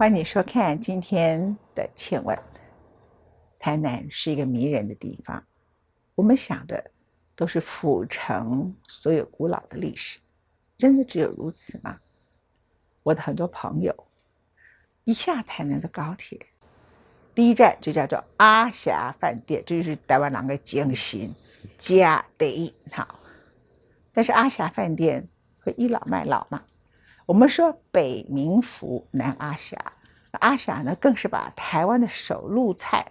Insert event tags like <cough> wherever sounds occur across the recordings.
欢迎你收看今天的《千问》。台南是一个迷人的地方，我们想的都是府城所有古老的历史，真的只有如此吗？我的很多朋友一下台南的高铁，第一站就叫做阿霞饭店，这就是台湾人的精心家第一好。但是阿霞饭店会倚老卖老吗？我们说北民福南阿霞，阿霞呢更是把台湾的手路菜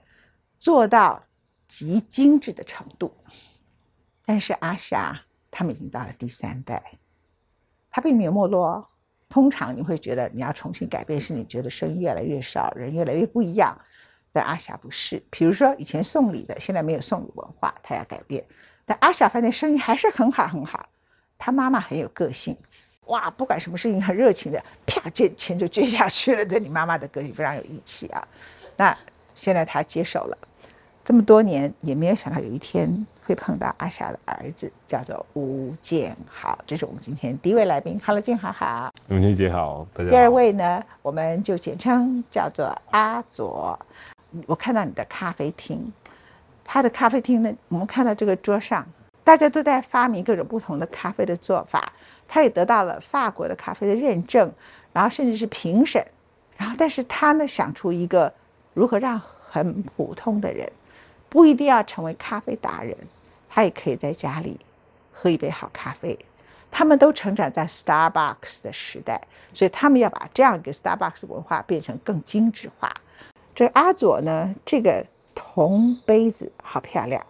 做到极精致的程度。但是阿霞他们已经到了第三代，他并没有没落。通常你会觉得你要重新改变，是你觉得生意越来越少，人越来越不一样。但阿霞不是，比如说以前送礼的，现在没有送礼文化，他要改变。但阿霞饭店生意还是很好很好。他妈妈很有个性。哇，不管什么事情 <laughs> 很热情的，啪，这钱就捐下去了。这你妈妈的个性非常有义气啊。那现在他接手了，这么多年也没有想到有一天会碰到阿霞的儿子，叫做吴建豪。这是我们今天第一位来宾，Hello，建豪好。永清姐好，大家。第二位呢，我们就简称叫做阿左。我看到你的咖啡厅，他的咖啡厅呢，我们看到这个桌上，大家都在发明各种不同的咖啡的做法。他也得到了法国的咖啡的认证，然后甚至是评审，然后但是他呢想出一个如何让很普通的人，不一定要成为咖啡达人，他也可以在家里喝一杯好咖啡。他们都成长在 Starbucks 的时代，所以他们要把这样一个 Starbucks 文化变成更精致化。这阿佐呢，这个铜杯子好漂亮。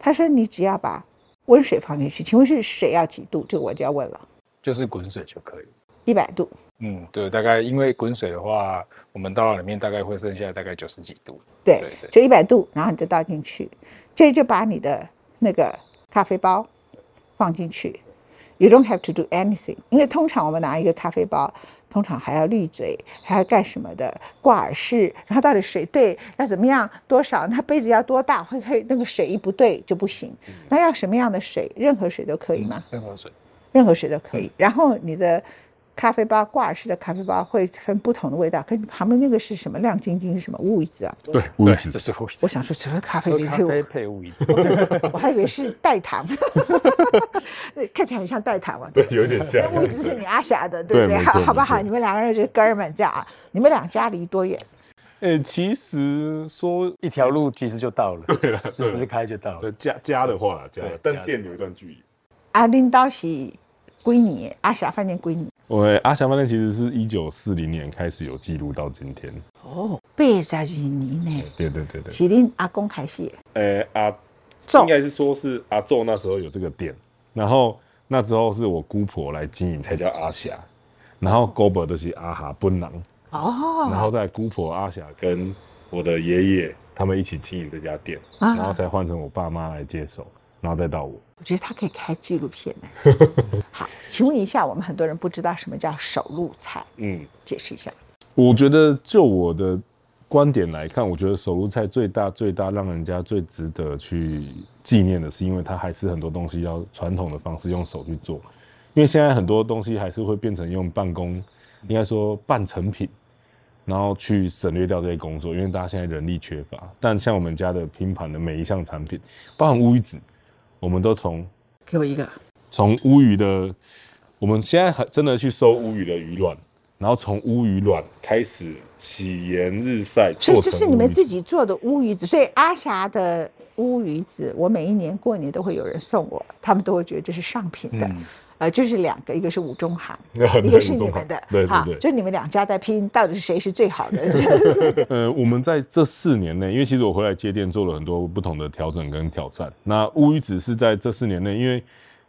他说你只要把温水放进去，请问是水要几度？这个我就要问了。就是滚水就可以，一百度。嗯，对，大概因为滚水的话，我们倒到里面大概会剩下大概九十几度。对对对，就一百度，然后你就倒进去，这就把你的那个咖啡包放进去。You don't have to do anything，因为通常我们拿一个咖啡包，通常还要滤嘴，还要干什么的？挂耳式，然后到底水对要怎么样？多少？那杯子要多大？会会那个水一不对就不行。那要什么样的水？任何水都可以吗？任何水。任何水都可以。然后你的咖啡包挂耳式的咖啡包会分不同的味道，跟旁边那个是什么亮晶晶是什么乌鱼子啊？对，乌鱼子，这是乌鱼子。我想说，只是咖啡咖啡配乌鱼子，<laughs> 我还以为是代糖，看起来很像代糖啊。对，有点像。乌鱼子是你阿霞的，对不对？好，好不好？你们两个人是哥儿们，这样啊？你们俩家离多远？哎，其实说一条路其实就到了，对了，直接开就到了。家家的话，家，但店有一段距离。阿领导是归你，阿霞饭店归你。我阿霞饭店其实是一九四零年开始有记录到今天。哦，八十二年呢？对对对对。是恁阿公开始？呃，阿应该是说是阿昼那时候有这个店，然后那之后是我姑婆来经营才叫阿霞，然后 g o b 都是阿哈奔狼。哦。然后在姑婆阿霞跟我的爷爷他们一起经营这家店，然后才换成我爸妈来接手。然后再到我，我觉得他可以开纪录片呢。<laughs> 好，请问一下，我们很多人不知道什么叫手露菜，嗯，解释一下。我觉得就我的观点来看，我觉得手露菜最大最大让人家最值得去纪念的是，因为它还是很多东西要传统的方式用手去做。因为现在很多东西还是会变成用办公，应该说半成品，然后去省略掉这些工作，因为大家现在人力缺乏。但像我们家的拼盘的每一项产品，包含乌鱼子。我们都从给我一个从乌鱼的，我们现在还真的去收乌鱼的鱼卵，然后从乌鱼卵开始洗盐日晒，所以这是你们自己做的乌鱼子。所以阿霞的乌鱼子，我每一年过年都会有人送我，他们都会觉得这是上品的。呃，就是两个，一个是五中行，<laughs> 一个是你们的，对对对，就你们两家在拼，到底是谁是最好的？<laughs> <laughs> 呃，我们在这四年内，因为其实我回来接店做了很多不同的调整跟挑战。那乌鱼子是在这四年内，因为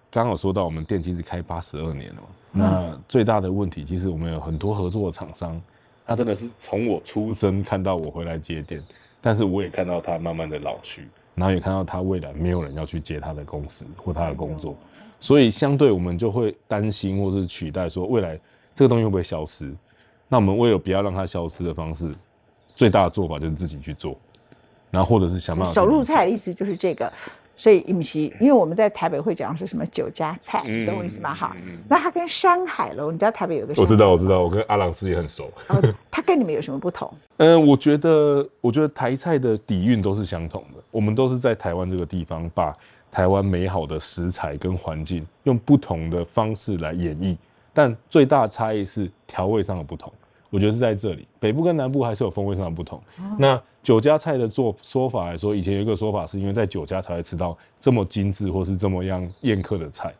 刚好说到我们店其实开八十二年了，那最大的问题其实我们有很多合作的厂商，他真的是从我出生看到我回来接店，但是我也看到他慢慢的老去，然后也看到他未来没有人要去接他的公司或他的工作。所以相对我们就会担心，或是取代说未来这个东西会不会消失？那我们为了不要让它消失的方式，最大的做法就是自己去做，然后或者是想办法。手入菜的意思就是这个所以不是，因为我们在台北会讲是什么酒家菜，懂我意思吗？哈那它跟山海楼，你知道台北有个我知道我知道，我跟阿朗斯也很熟。它跟你们有什么不同？嗯，<laughs> 我觉得，我觉得台菜的底蕴都是相同的。我们都是在台湾这个地方，把台湾美好的食材跟环境，用不同的方式来演绎。但最大的差异是调味上的不同。我觉得是在这里，北部跟南部还是有风味上的不同。哦那酒家菜的做说法来说，以前有一个说法是因为在酒家才会吃到这么精致或是这么样宴客的菜，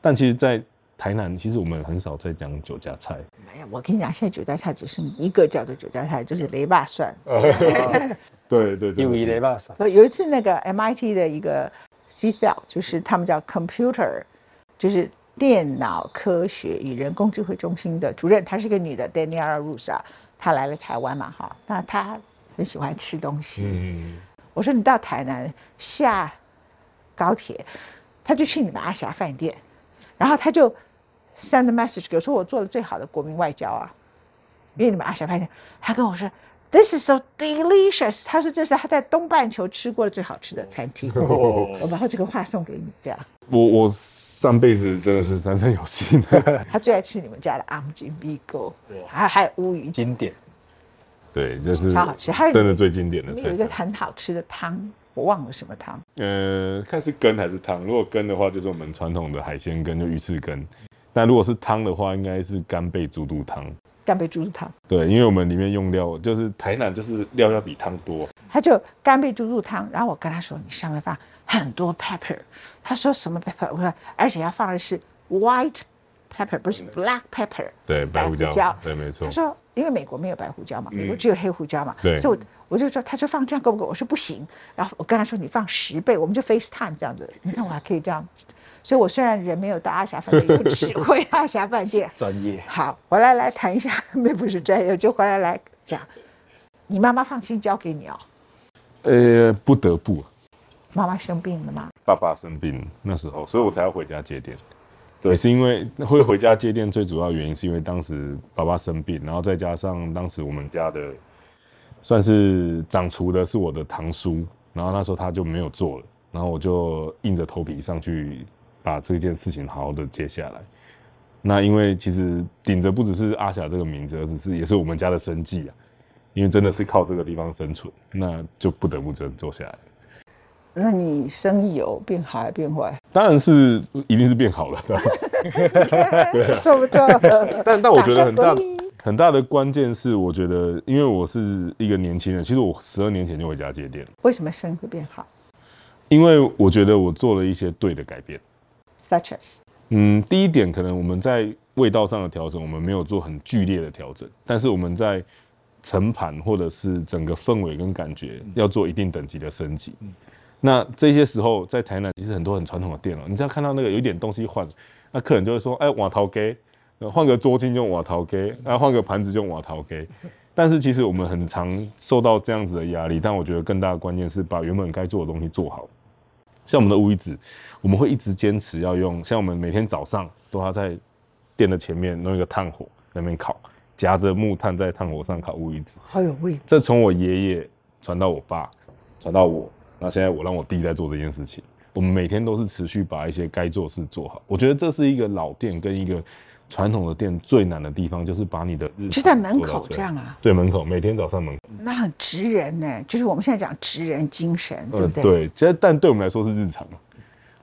但其实，在台南，其实我们很少在讲酒家菜。没有，我跟你讲，现在酒家菜只剩一个叫做酒家菜，就是雷霸蒜。对 <laughs> 对对，因为 <laughs> 雷巴萨，呃有一次那个 MIT 的一个 C cell，就是他们叫 Computer，就是电脑科学与人工智慧中心的主任，她是一个女的 Daniela Rusa，她来了台湾嘛，哈，那她很喜欢吃东西。嗯，我说你到台南下高铁，她就去你们阿霞饭店，然后她就 send a message 给我说我做了最好的国民外交啊，因为你们阿霞饭店，她跟我说 this is so delicious，他说这是他在东半球吃过的最好吃的餐厅，<laughs> 我把这个话送给你，这样我我上辈子真的是三生有幸，<laughs> 他最爱吃你们家的昂金米糕，还还有乌鱼子，经典。对，就是超好吃还有真的最经典的你有一个。很好吃的汤，我忘了什么汤，呃，看是羹还是汤。如果羹的话，就是我们传统的海鲜羹，就鱼翅羹。但如果是汤的话，应该是干贝猪肚汤。干贝猪肚汤。对，因为我们里面用料就是台南就是料要比汤多。他就干贝猪肚汤，然后我跟他说，你上面放很多 pepper，他说什么 pepper？我说而且要放的是 white pepper，不是 black pepper。对，白胡椒。对，没错他。说，因为美国没有白胡椒嘛，嗯美国只有黑胡椒嘛，对所以我我就说，他说放这样够不够？我说不行。然后我跟他说，你放十倍，我们就 FaceTime 这样子。你看我还可以这样，所以我虽然人没有到阿霞饭店，也不指挥阿霞饭店。<laughs> 专业，好，回来来谈一下，<laughs> 没不是专业，就回来来讲，你妈妈放心交给你哦。呃，不得不，妈妈生病了吗？爸爸生病那时候，所以我才要回家接店。对，是因为会回家接店，最主要原因是因为当时爸爸生病，然后再加上当时我们家的算是掌厨的是我的堂叔，然后那时候他就没有做了，然后我就硬着头皮上去把这件事情好好的接下来。那因为其实顶着不只是阿霞这个名字，而只是也是我们家的生计啊，因为真的是靠这个地方生存，那就不得不真做下来。那你生意有变好还变坏？当然是一定是变好了，对吧对，<laughs> 错不错？<laughs> 但但我觉得很大很大的关键是，我觉得因为我是一个年轻人，其实我十二年前就回家接店，为什么生意会变好因为我觉得我做了一些对的改变。？Such as 嗯，第一点可能我们在味道上的调整，我们没有做很剧烈的调整，但是我们在盛盘或者是整个氛围跟感觉要做一定等级的升级。那这些时候在台南其实很多很传统的店哦，你只要看到那个有一点东西换，那客人就会说，哎，瓦陶给，呃换个桌巾就瓦陶给，啊换个盘子就瓦陶给。但是其实我们很常受到这样子的压力，但我觉得更大的关键是把原本该做的东西做好。像我们的乌鱼子，我们会一直坚持要用，像我们每天早上都要在店的前面弄一个炭火在那边烤，夹着木炭在炭火上烤乌鱼子。好有味。这从我爷爷传到我爸，传到我，那现在我让我弟在做这件事情。我们每天都是持续把一些该做事做好。我觉得这是一个老店跟一个传统的店最难的地方，就是把你的日就在常门口这样啊？对，门口每天早上门口。那很直人呢，就是我们现在讲直人精神，对呃，不对？对，其实但对我们来说是日常，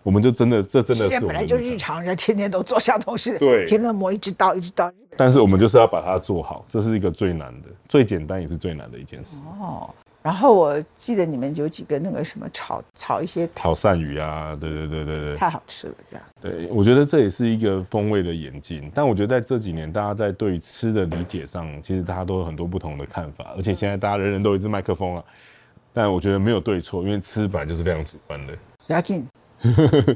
我们就真的这真的是本来就日常人，天天都做相同事，对天天磨一直刀一直刀。但是我们就是要把它做好，这是一个最难的、最简单也是最难的一件事。哦，然后我记得你们有几个那个什么炒炒一些炒鳝鱼啊，对对对对对，太好吃了，这样。对，我觉得这也是一个风味的演进。但我觉得在这几年，大家在对于吃的理解上，其实大家都有很多不同的看法，而且现在大家人人都有一支麦克风啊。但我觉得没有对错，因为吃本来就是非常主观的。不要紧，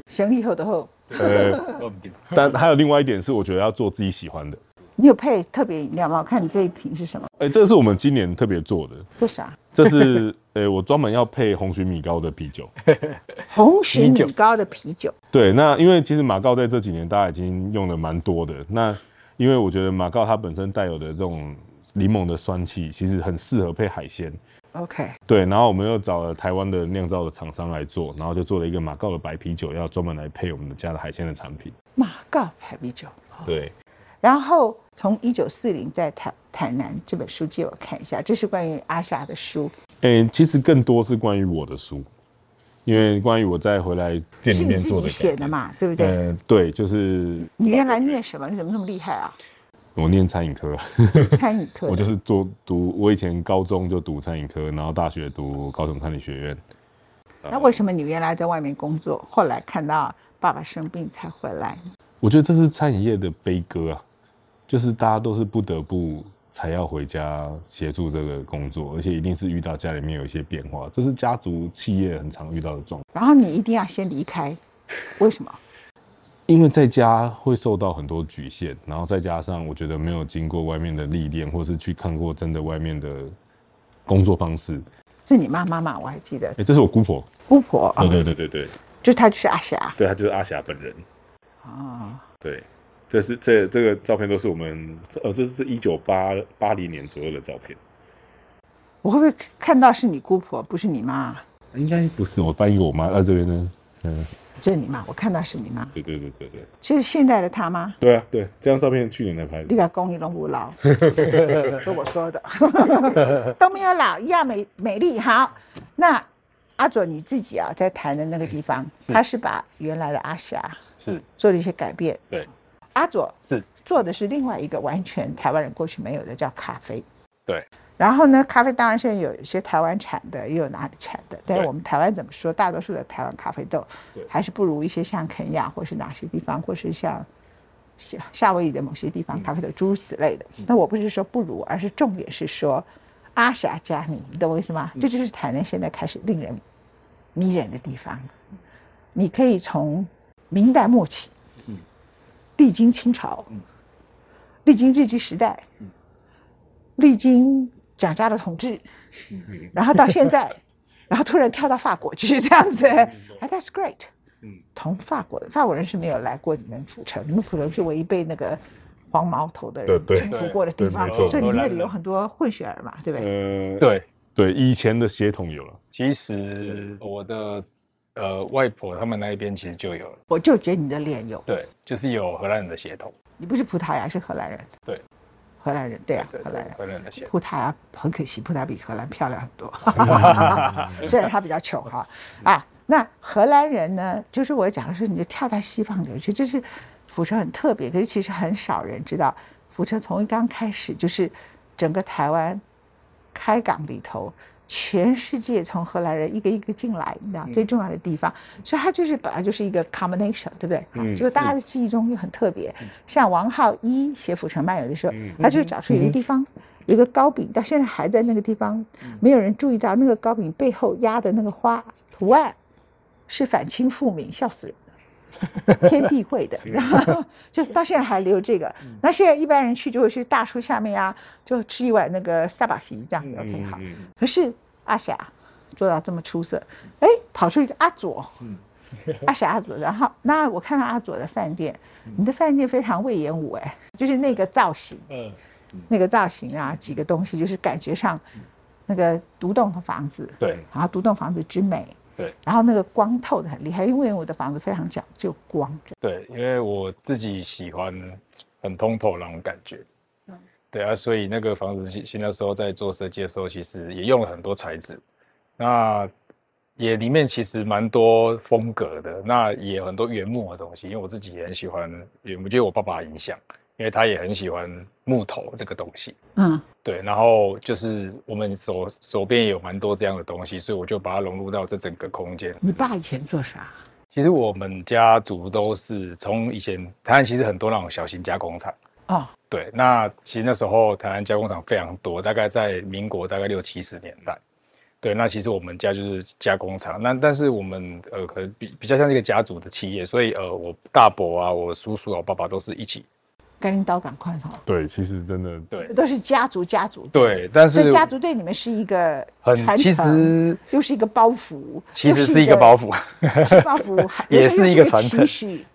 行李后的后，呃，<laughs> 但还有另外一点是，我觉得要做自己喜欢的。你有配特别饮料吗？我看你这一瓶是什么？哎、这个是我们今年特别做的，这啥？这是呃、<laughs> 我专门要配红曲米糕的啤酒。<laughs> 红曲米糕的啤酒。对，那因为其实马告在这几年大家已经用的蛮多的。那因为我觉得马告它本身带有的这种柠檬的酸气，其实很适合配海鲜。OK，对，然后我们又找了台湾的酿造的厂商来做，然后就做了一个马告的白啤酒，要专门来配我们的家的海鲜的产品。马告白啤酒。对，然后从一九四零在台台南这本书借我看一下，这是关于阿霞的书，诶、其实更多是关于我的书，因为关于我在回来店里是你自己面做的。写的嘛，对不对？呃，对，就是你原来念什么？你怎么那么厉害啊？我念餐饮科，餐饮课的。我就是做读，我以前高中就读餐饮科，然后大学读高雄餐饮学院。那为什么你原来在外面工作，后来看到爸爸生病才回来？我觉得这是餐饮业的悲歌啊，就是大家都是不得不才要回家协助这个工作，而且一定是遇到家里面有一些变化，这是家族企业很常遇到的状况。然后你一定要先离开，为什么？因为在家会受到很多局限，然后再加上我觉得没有经过外面的历练，或是去看过真的外面的工作方式。是你妈妈嘛？我还记得哎、这是我姑婆。姑婆啊，对对对对对，就她就是阿霞对，她就是阿霞本人。啊。对，这是这这个照片都是我们呃，这是一九八八零年左右的照片。我会不会看到是你姑婆，不是你妈？应该不是，我翻译给我妈在这边呢。嗯，这是你妈，我看到是你妈。对对对对对，这是现在的她吗？对啊对，这张照片去年才拍的。你个公益龙虎老，<laughs> 是我说的，<laughs> 都没有老，一样美美丽。好，那阿左你自己啊，在谈的那个地方，他是把原来的阿霞是做了一些改变。对，阿左是做的是另外一个完全台湾人过去没有的，叫咖啡。对，然后呢，咖啡当然现在有一些台湾产的，也有哪里产的，但是我们台湾怎么说？大多数的台湾咖啡豆对还是不如一些像肯亚或是哪些地方，或是像夏夏威夷的某些地方咖啡豆诸如此类的。那我不是说不如，而是重点是说阿霞加你，你懂我意思吗？这就是台南现在开始令人迷人的地方。你可以从明代末期，历经清朝，历经日据时代，历经蒋家的统治，然后到现在，<laughs> 然后突然跳到法国去这样子，哎，That's great。嗯。同法国的法国人是没有来过你们府城，你们府城是唯一被那个黄毛头的人征服过的地方，所以你们那里有很多混血儿嘛，对不对？呃，对，对，以前的血统有了。其实我的呃外婆他们那一边其实就有了，我就觉得你的脸有，对，就是有荷兰人的血统，你不是葡萄牙，是荷兰人。对，荷兰人，对啊，荷兰人。荷兰人的血，葡萄牙很可惜，葡萄牙比荷兰漂亮很多，<laughs> 虽然他比较穷哈啊。那荷兰人呢，就是我讲的是，你就跳到西方流去，这是福城很特别，可是其实很少人知道，福城从一刚开始就是整个台湾开港里头，全世界从荷兰人一个一个进来，你知道最重要的地方，所以它就是本来就是一个 combination，对不对？嗯结果大家的记忆中又很特别，像王浩一写《府城漫游》的时候，嗯他就找出有一个地方。有一个糕饼，到现在还在那个地方，没有人注意到那个糕饼背后压的那个花图案是反清复明，笑死人了。<laughs> 天地会的，然后 <laughs> 就到现在还留这个。那现在一般人去就会去大树下面啊，就吃一碗那个萨巴席这样子。OK 好。嗯可是阿霞做到这么出色，哎，跑出一个阿左，<laughs> 阿霞阿左，然后那我看到阿左的饭店，你的饭店非常魏延武，哎，就是那个造型，嗯，那个造型啊，几个东西就是感觉上那个独栋的房子，对然后独栋房子之美，对，然后那个光透的很厉害，因为我的房子非常讲究光，对，因为我自己喜欢很通透那种感觉，对啊，所以那个房子其其实那时候在做设计的时候，其实也用了很多材质，那也里面其实蛮多风格的，那也有很多原木的东西，因为我自己也很喜欢原木，就我爸爸的影响，因为他也很喜欢木头这个东西。嗯，对，然后就是我们手手边也有蛮多这样的东西，所以我就把它融入到这整个空间。你爸以前做啥？其实我们家族都是从以前台湾其实很多那种小型加工厂，哦，对，那其实那时候台湾加工厂非常多，大概在民国大概六七十年代，对，那其实我们家就是加工厂，那但是我们呃可能比比较像一个家族的企业，所以呃我大伯啊、我叔叔啊、我爸爸都是一起甘霖刀赶快哈，对，其实真的对。都是家族家族，对，但是所以家族对你们是一个很传其承实又是一个包袱，其实是一个包袱，是包袱，<laughs> 也是一个传承。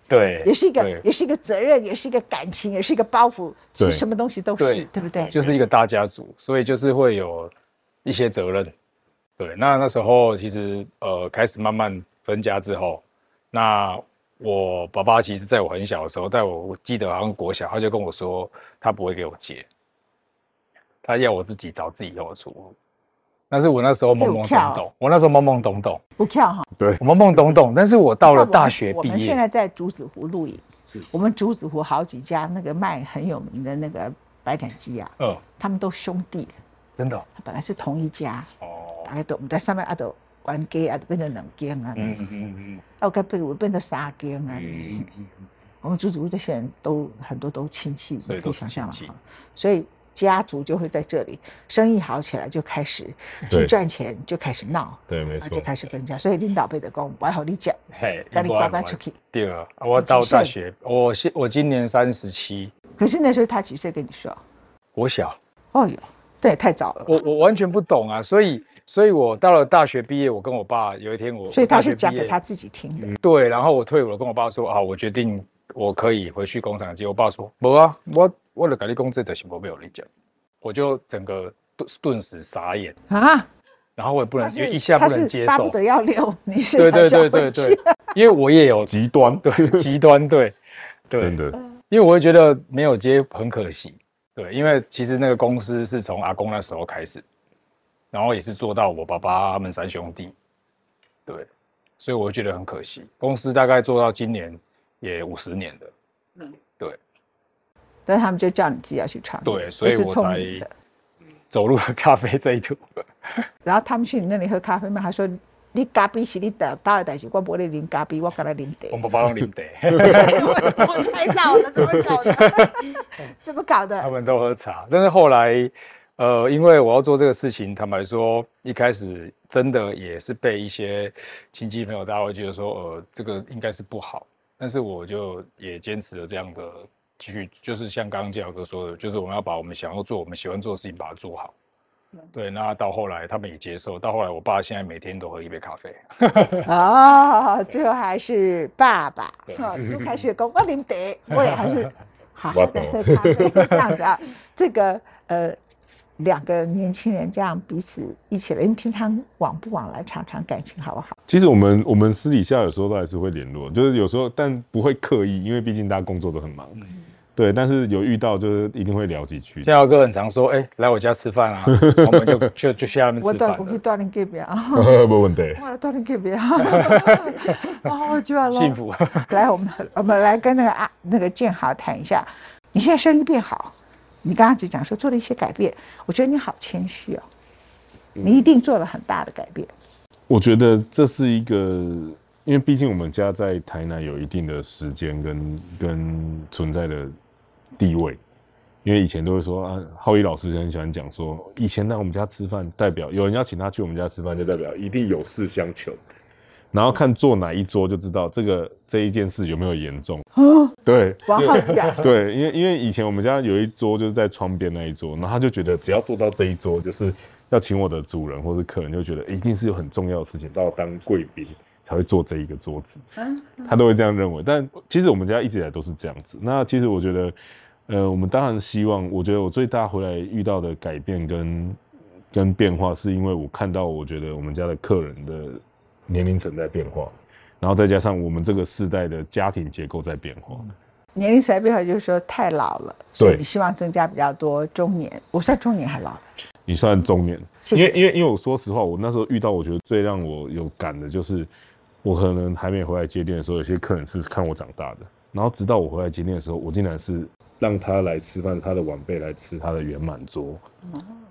对，也是一个也是一个责任，也是一个感情，也是一个包袱，其实什么东西都是，对对不对？就是一个大家族，所以就是会有一些责任。对，那那时候其实呃开始慢慢分家之后，那我爸爸其实在我很小的时候，在我我记得好像国小，他就跟我说他不会给我借，他要我自己找自己以后的出路。但是我那时候懵懵懂懂，我那时候懵懵懂懂，不跳哈。对我懵懵懂懂。但是我到了大学毕业我们现，在在竹子湖录影，我们竹子湖好几家那个卖很有名的那个白斩鸡啊，嗯，他们都兄弟，真的哦他本来是同一家，哦，大概都我们在上面啊都玩鸡啊，都变成两间啊，嗯嗯嗯嗯啊我该被我变成三间啊。嗯嗯，我们竹子湖这些人都很多都亲戚，你可所以想象了哈。所以家族就会在这里，生意好起来就开始对净赚钱，就开始闹，对，没错就，开始分家。所以领导辈的讲，我要和你讲，嘿，让你乖乖出去。对啊，我到大学，我现我今年三十七，可是那时候他几岁跟你说？我小，哦哟，这也太早了。我我完全不懂啊，所以所以我到了大学毕业，我跟我爸有一天我，所以他是讲给他自己听的。对，然后我退伍了，跟我爸说啊，我决定我可以回去工厂接。我爸说不啊，我我的改立工这的我没有你讲，我就整个顿顿时傻眼，啊，然后我也不能因为一下不能接受，巴不得要留，你是对对对对对，因为我也有 <laughs> 极端，对极端对。对。真的，因为我会觉得没有接很可惜，对，因为其实那个公司是从阿公那时候开始，然后也是做到我爸爸他们三兄弟，对，所以我会觉得很可惜。公司大概做到今年也五十年了，嗯对，但他们就叫你自己要去创业，对所以我才走入了咖啡这一途。<laughs> 然后他们去你那里喝咖啡嘛，他说你咖啡是你打打的代志，我不会啉咖啡，我跟他啉茶我。爸爸用零得，我猜到了，怎么搞的？<laughs> <laughs> 怎么搞的？他们都喝茶，但是后来，呃，因为我要做这个事情，坦白说，一开始真的也是被一些亲戚朋友，大家会觉得说，呃，这个应该是不好，但是我就也坚持了这样的继续，就是像刚刚建豪哥说的，就是我们要把我们想要做、我们喜欢做的事情把它做好。对，那到后来他们也接受，到后来我爸现在每天都喝一杯咖啡。<laughs> 哦，最后还是爸爸都开始讲我啉茶，我也还是 <laughs> 好好的我懂喝咖啡这样子啊。这个呃，两个年轻人这样彼此一起了，你们平常往不往来，常常感情好不好？其实我们我们私底下有时候都还是会联络，就是有时候但不会刻意，因为毕竟大家工作都很忙，对，但是有遇到就是一定会聊几句。建豪哥很常说，哎、来我家吃饭啊，<laughs> 我们就就就去他们我吃饭了。到我去锻炼隔壁啊，<laughs> 没问题。我来锻炼隔壁啊，<laughs> 哦，我觉得幸。福，来，我们我们来跟那个啊那个建豪谈一下，你现在生意变好，你刚刚只讲说做了一些改变，我觉得你好谦虚哦，嗯。你一定做了很大的改变。我觉得这是一个，因为毕竟我们家在台南有一定的时间跟跟存在的地位，因为以前都会说啊，浩一老师很喜欢讲说，以前来我们家吃饭，代表有人要请他去我们家吃饭，就代表一定有事相求，然后看坐哪一桌就知道这个这一件事有没有严重。哦，对，对，因为因为以前我们家有一桌就是在窗边那一桌，然后他就觉得只要坐到这一桌，就是要请我的主人或是客人，就觉得一定是有很重要的事情，到当贵宾才会坐这一个桌子，嗯，他都会这样认为。但其实我们家一直以来都是这样子。那其实我觉得，呃，我们当然希望，我觉得我最大回来遇到的改变跟跟变化，是因为我看到，我觉得我们家的客人的年龄层在变化。然后再加上我们这个世代的家庭结构在变化，年龄层变化就是说太老了，所以对你希望增加比较多中年。我算中年还老的，你算中年，谢谢因为因为因为我说实话，我那时候遇到我觉得最让我有感的就是，我可能还没回来接店的时候，有些客人是看我长大的，然后直到我回来接店的时候，我竟然是让他来吃饭，他的晚辈来吃他的圆满桌。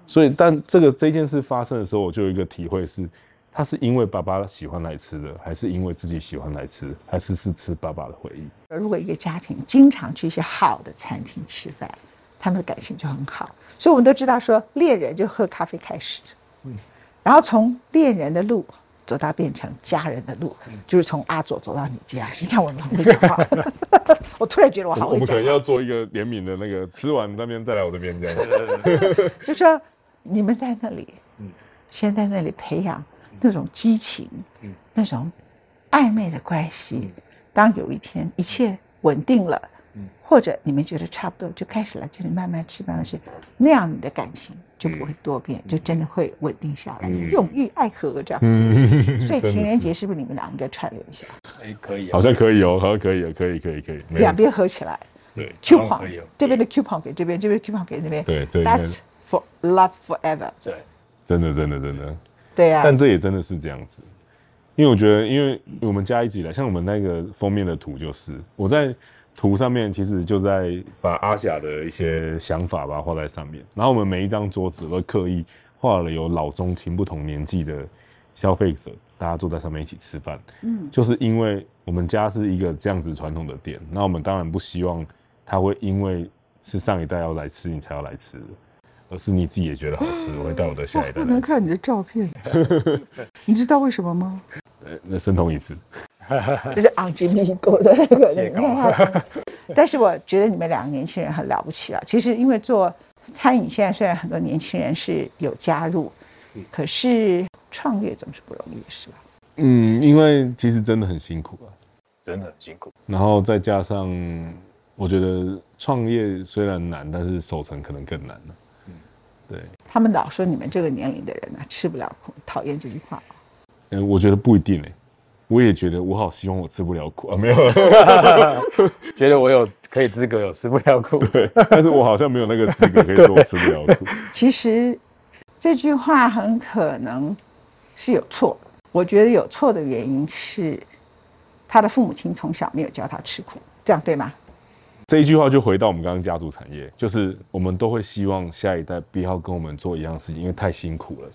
所以，但这个这件事发生的时候，我就有一个体会是，他是因为爸爸喜欢来吃的，还是因为自己喜欢来吃，还是是吃爸爸的回忆？如果一个家庭经常去一些好的餐厅吃饭，他们的感情就很好。所以我们都知道说，恋人就喝咖啡开始，嗯然后从恋人的路走到变成家人的路，就是从阿佐走到你家。你看我们会讲话，<laughs> 我突然觉得我好会讲我们可能要做一个联名的那个，吃完那边再来我这边这样。<laughs> 就说你们在那里，嗯先在那里培养那种激情，嗯。那种暧昧的关系。嗯。当有一天一切稳定了，嗯。或者你们觉得差不多，就开始了这里慢慢吃饭的时候，那样你的感情就不会多变，就真的会稳定下来，嗯。永浴爱河这样。嗯，所以 <laughs> 情人节是不是你们俩应该串联一下，哎，可以啊，好像可以哦，好像可以哦，可以可以可以，没两边合起来。对，coupon 这边的 coupon 给这边，这边 coupon 给那边。对，，That's for love forever。对，真的真的真的，对呀、但这也真的是这样子，因为我觉得，因为我们家一直以来，像我们那个封面的图就是我在图上面，其实就在把阿霞的一些想法把它画在上面，然后我们每一张桌子都刻意画了有老中青不同年纪的消费者，大家坐在上面一起吃饭，嗯，就是因为我们家是一个这样子传统的店，那我们当然不希望他会因为是上一代要来吃你才要来吃的，而是你自己也觉得好吃，<laughs> 我会带我的下一代。不能看你的照片，<laughs> 你知道为什么吗？<laughs> 呃那生酮一次，这是昂吉米狗的那个，谢你看他。但是我觉得你们两个年轻人很了不起了。其实因为做餐饮，现在虽然很多年轻人是有加入，可是创业总是不容易，是吧？嗯，因为其实真的很辛苦啊，真的很辛苦。然后再加上我觉得创业虽然难，但是守成可能更难了。嗯对，他们老说你们这个年龄的人呢、吃不了苦，讨厌这句话。嗯，我觉得不一定诶、我也觉得我好希望我吃不了苦啊，没有，<laughs> 觉得我有可以资格有吃不了苦，对，但是我好像没有那个资格可以说我吃不了苦。<laughs> 其实这句话很可能是有错。我觉得有错的原因是他的父母亲从小没有教他吃苦，这样对吗？这一句话就回到我们刚刚家族产业，就是我们都会希望下一代不要跟我们做一样事情，因为太辛苦了。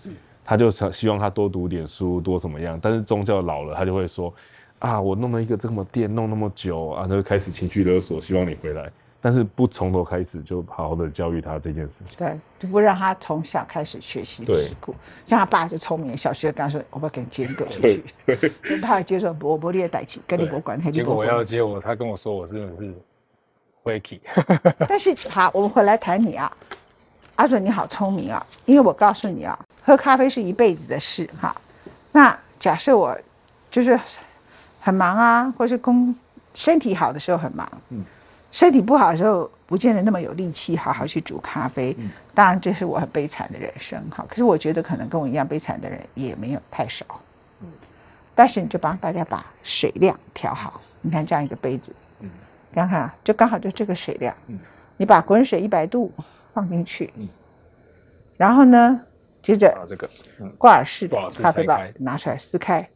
他就想希望他多读点书，多怎么样，但是宗教老了，他就会说啊，我弄了一个这么店，弄那么久啊，他就开始情绪勒索，希望你回来，但是不从头开始就好好的教育他这件事情。对，就不让他从小开始学习对吃苦。像他爸就聪明，小学跟他说：“我不要给你接一个出对去。”跟 <laughs> 他接受伯伯列代起，跟你对不管，他结果我就不管要接我，他跟我说我真的是但是好，我们回来谈你啊，阿准你好聪明啊，因为我告诉你啊，喝咖啡是一辈子的事哈。那假设我就是很忙啊，或是工身体好的时候很忙，嗯。身体不好的时候不见得那么有力气好好去煮咖啡。嗯。当然这是我很悲惨的人生哈，可是我觉得可能跟我一样悲惨的人也没有太少。嗯。但是你就帮大家把水量调好，你看这样一个杯子，嗯看看啊，就刚好就这个水量，嗯你把滚水一百度放进去，嗯然后呢，接啊着这个，嗯，挂耳式的咖啡包拿出来撕开，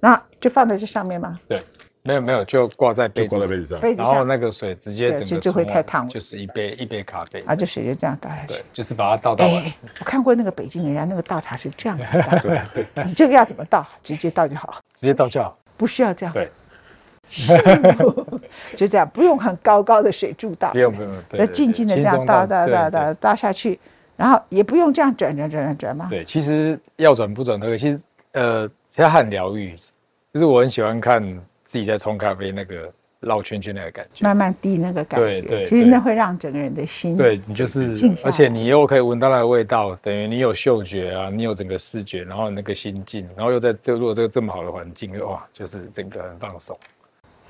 那就放在这上面吗？对，没有没有，就挂在就杯子里，挂在杯子上，杯子上然后那个水直接对整个这就会太烫了就是一杯一杯咖啡，啊，这水就这样倒下去对。，就是把它倒到，哎，我看过那个北京人家那个倒茶是这样子倒，你这个要怎么倒？直接倒就好，直接倒就好。不需要这样。对，<laughs> 就这样，不用很高高的水柱倒，不用不用，对就对静静的这样倒倒倒倒倒下去，然后也不用这样转转转转转嘛。对，其实要转不转都可以。其实呃，它很疗愈，就是我很喜欢看自己在冲咖啡那个绕圈圈那个感觉。慢慢滴那个感觉，对对其实那会让整个人的心对你就是而且你又可以闻到那个味道，等于你有嗅觉啊，你有整个视觉，然后那个心境，然后又在这如果这个这么好的环境，哇，就是整个很放松。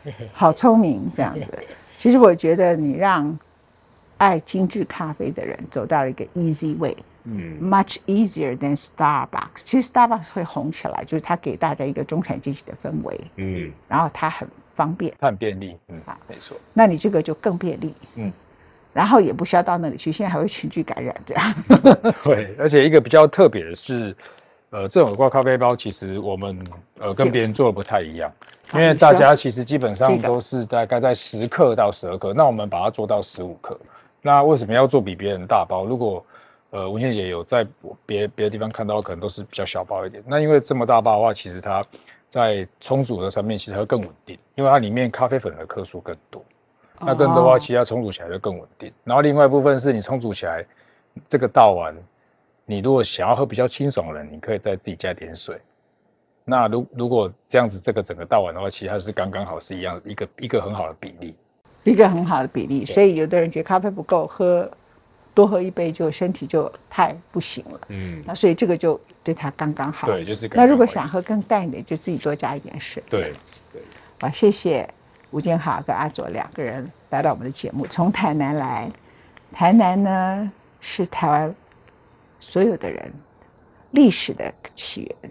<laughs> 好聪明这样子。<laughs> 其实我觉得你让爱精致咖啡的人走到了一个 easy way。嗯，much easier than Starbucks。其实 Starbucks 会红起来，就是它给大家一个中产阶级的氛围，嗯，然后它很方便。它很便利，嗯好，没错，那你这个就更便利，嗯，然后也不需要到那里去，现在还会群聚感染这样。<laughs> 对，而且一个比较特别的是，呃，这种挂咖啡包其实我们呃跟别人做的不太一样，因为大家其实基本上都是大概在十克到十二克，那我们把它做到十五克。那为什么要做比别人大包？如果呃文倩姐有在别别的地方看到，可能都是比较小包一点。那因为这么大包的话，其实它在冲煮的上面其实会更稳定，因为它里面咖啡粉的克数更多。那更多的话，哦其实它冲煮起来就更稳定。然后另外一部分是你冲煮起来，这个倒完，你如果想要喝比较清爽的人，你可以再自己加点水，那如如果这样子这个整个倒完的话，其实它是刚刚好是一样一个一个很好的比例。一个很好的比例，所以有的人觉得咖啡不够喝，多喝一杯就身体就太不行了。嗯，那所以这个就对他刚刚好。对，就是刚那如果想喝更淡一点，就自己多加一点水。对对，好，谢谢吴建豪跟阿佐两个人来到我们的节目，从台南来。台南呢是台湾所有的人历史的起源，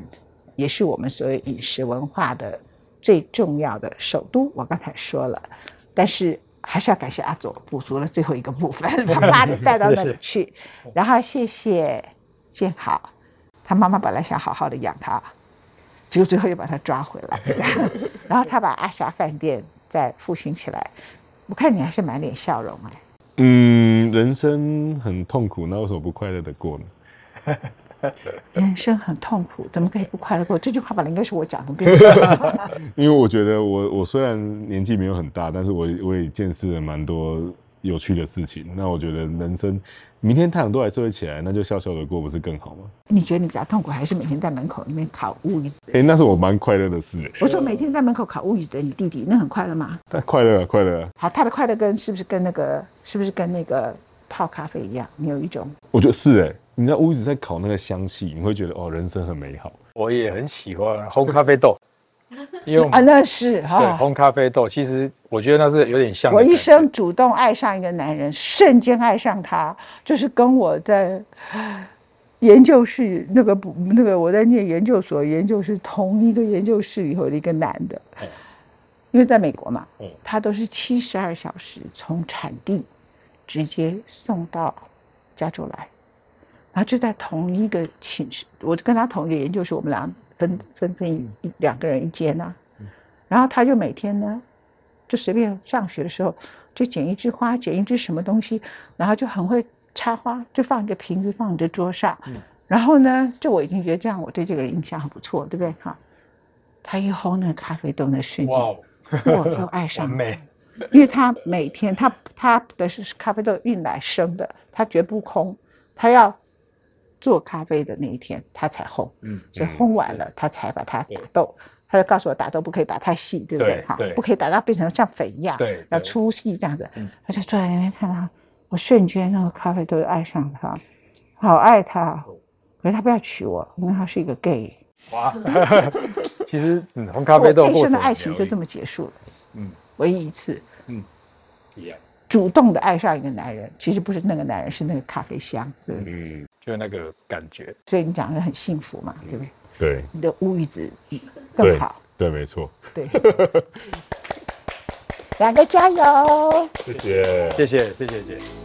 也是我们所有饮食文化的最重要的首都。我刚才说了，但是还是要感谢阿佐补足了最后一个部分，把 <laughs> 把你带到那里去。然后谢谢建豪，他妈妈本来想好好的养他，结果最后又把他抓回来。<laughs> 然后他把阿霞饭店再复兴起来，我看你还是满脸笑容哎。嗯，人生很痛苦，那为什么不快乐的过呢？<laughs> 人生很痛苦，怎么可以不快乐过？这句话本来应该是我讲的，<laughs> 因为我觉得我我虽然年纪没有很大，但是我我也见识了蛮多有趣的事情。那我觉得人生明天太阳都还是会起来，那就笑笑的过，不是更好吗？你觉得你比较痛苦，还是每天在门口里面烤乌鱼子？哎、那是我蛮快乐的事、欸，我说每天在门口烤乌鱼子的你弟弟，那很快乐吗？他快乐啊快乐啊，好，他的快乐跟是不是跟那个是不是跟那个泡咖啡一样？你有一种我觉得是哎、你在屋子在烤那个香气，你会觉得哦，人生很美好。我也很喜欢烘咖啡豆，<laughs> 因为我啊，那是对哈。烘咖啡豆，其实我觉得那是有点像我一生主动爱上一个男人，瞬间爱上他，就是跟我在研究室那个不那个我在念研究所，研究室同一个研究室里头的一个男的。嗯，因为在美国嘛嗯，他都是七十二小时从产地直接送到加州来，然后就在同一个寝室，我跟他同一个研究室，我们俩分分分一一两个人一间呐、然后他就每天呢，就随便上学的时候就捡一枝花，捡一枝什么东西，然后就很会插花，就放一个瓶子放在桌上。然后呢，就我已经觉得这样，我对这个人印象很不错，对不对？哈，他一烘那个咖啡豆那瞬间，我就爱上 <laughs> 他美，因为他每天他他的是咖啡豆运来生的，他绝不空，他要做咖啡的那一天他才烘，嗯，所以嗯烘完了他才把它打豆。他就告诉我打豆不可以打太细，对不对对？哈，不可以打到变成像粉一样，对对要粗细这样子嗯。他就坐在那边看他，我瞬间那个咖啡豆就爱上他，好爱他。可是他不要娶我，因为他是一个 gay。哇，<laughs> 其实嗯，红咖啡我这一生的爱情就这么结束了，嗯唯一一次。一样，主动的爱上一个男人，其实不是那个男人，是那个咖啡香，对不对？嗯，就那个感觉，所以你讲的很幸福嘛，对不对？对你的乌鱼子更好，对，没错，对。<laughs> 两个加油！谢谢。谢谢谢谢姐。